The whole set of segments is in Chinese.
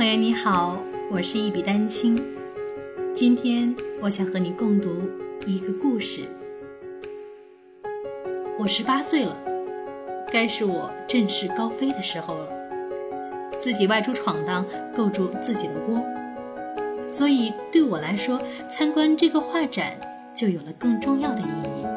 朋友你好，我是一笔丹青。今天我想和你共读一个故事。我十八岁了，该是我振翅高飞的时候了。自己外出闯荡，构筑自己的窝，所以对我来说，参观这个画展就有了更重要的意义。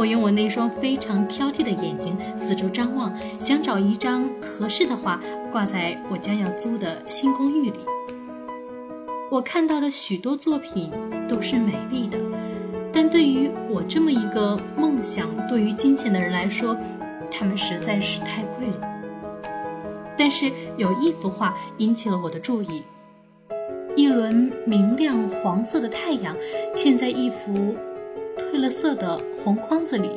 我用我那双非常挑剔的眼睛四周张望，想找一张合适的画挂在我将要租的新公寓里。我看到的许多作品都是美丽的，但对于我这么一个梦想对于金钱的人来说，它们实在是太贵了。但是有一幅画引起了我的注意，一轮明亮黄色的太阳嵌在一幅。褪了色的红框子里，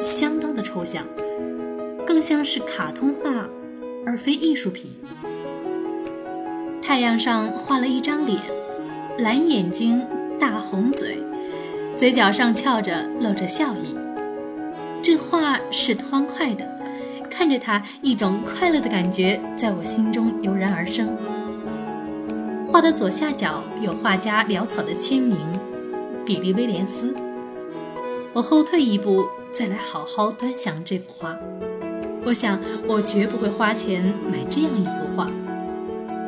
相当的抽象，更像是卡通画，而非艺术品。太阳上画了一张脸，蓝眼睛，大红嘴，嘴角上翘着，露着笑意。这画是欢快的，看着它，一种快乐的感觉在我心中油然而生。画的左下角有画家潦草的签名。比利·威廉斯，我后退一步，再来好好端详这幅画。我想，我绝不会花钱买这样一幅画，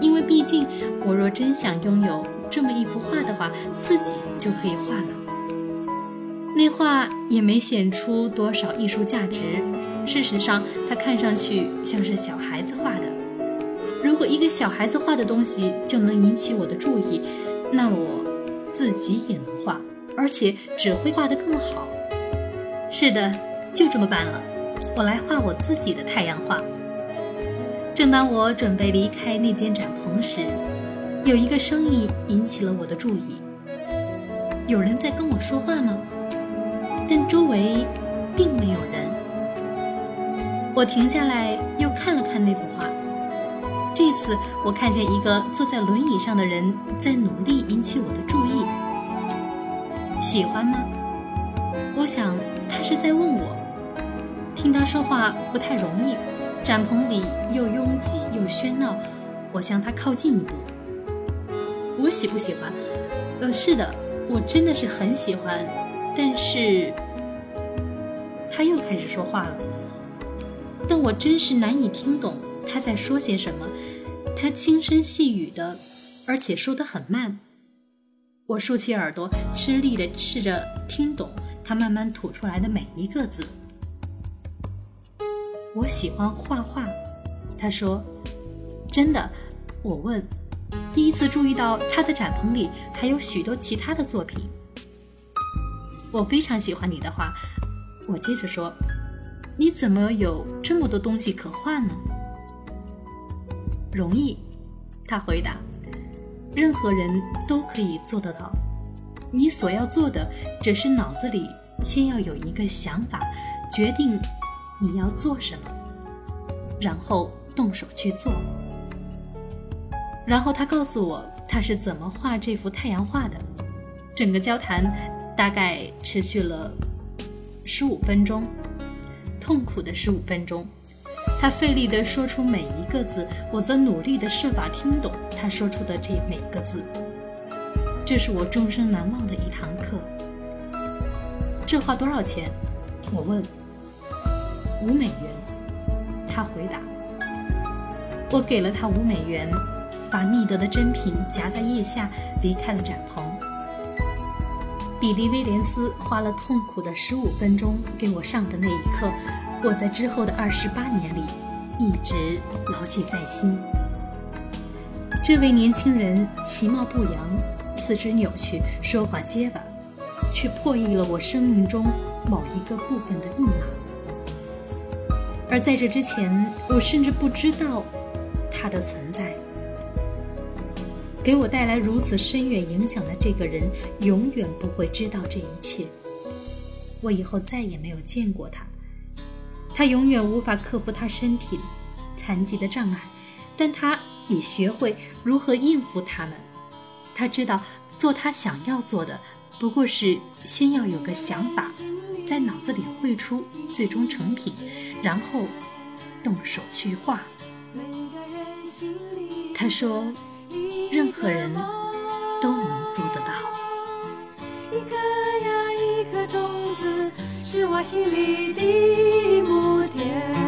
因为毕竟，我若真想拥有这么一幅画的话，自己就可以画了。那画也没显出多少艺术价值，事实上，它看上去像是小孩子画的。如果一个小孩子画的东西就能引起我的注意，那我自己也能画。而且只会画得更好。是的，就这么办了。我来画我自己的太阳画。正当我准备离开那间展棚时，有一个声音引起了我的注意。有人在跟我说话吗？但周围并没有人。我停下来，又看了看那幅画。这次我看见一个坐在轮椅上的人在努力引起我的注意。喜欢吗？我想他是在问我。听他说话不太容易，展棚里又拥挤又喧闹。我向他靠近一步。我喜不喜欢？呃，是的，我真的是很喜欢。但是，他又开始说话了。但我真是难以听懂他在说些什么。他轻声细语的，而且说得很慢。我竖起耳朵，吃力地试着听懂他慢慢吐出来的每一个字。我喜欢画画，他说：“真的？”我问。第一次注意到他的展棚里还有许多其他的作品。我非常喜欢你的画。我接着说：“你怎么有这么多东西可画呢？”容易，他回答。任何人都可以做得到。你所要做的，只是脑子里先要有一个想法，决定你要做什么，然后动手去做。然后他告诉我他是怎么画这幅太阳画的。整个交谈大概持续了十五分钟，痛苦的十五分钟。他费力地说出每一个字，我则努力地设法听懂他说出的这每一个字。这是我终生难忘的一堂课。这话多少钱？我问。五美元。他回答。我给了他五美元，把密德的珍品夹在腋下，离开了展棚。比利·威廉斯花了痛苦的十五分钟给我上的那一课。我在之后的二十八年里，一直牢记在心。这位年轻人其貌不扬，四肢扭曲，说话结巴，却破译了我生命中某一个部分的密码。而在这之前，我甚至不知道他的存在。给我带来如此深远影响的这个人，永远不会知道这一切。我以后再也没有见过他。他永远无法克服他身体残疾的障碍，但他已学会如何应付他们。他知道做他想要做的不过是先要有个想法在脑子里绘出最终成品然后动手去画。他说任何人都能做得到。一颗呀一颗种子是我心里的一亩田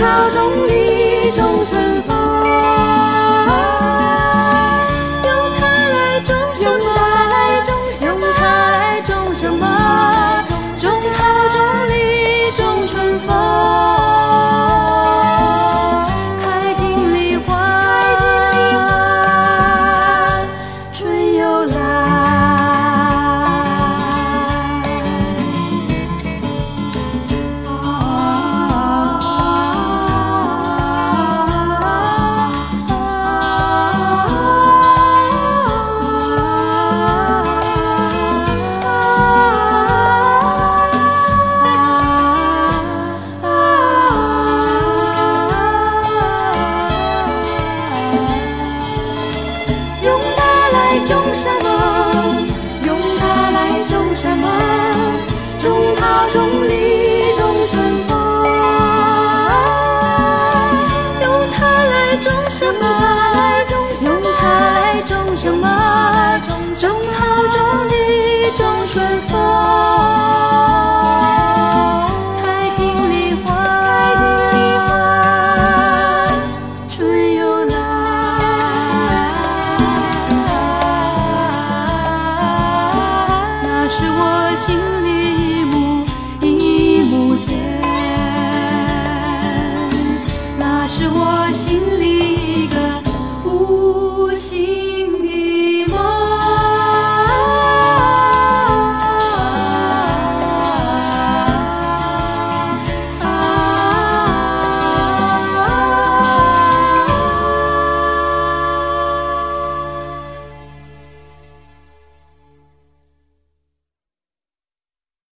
草中雨，中春。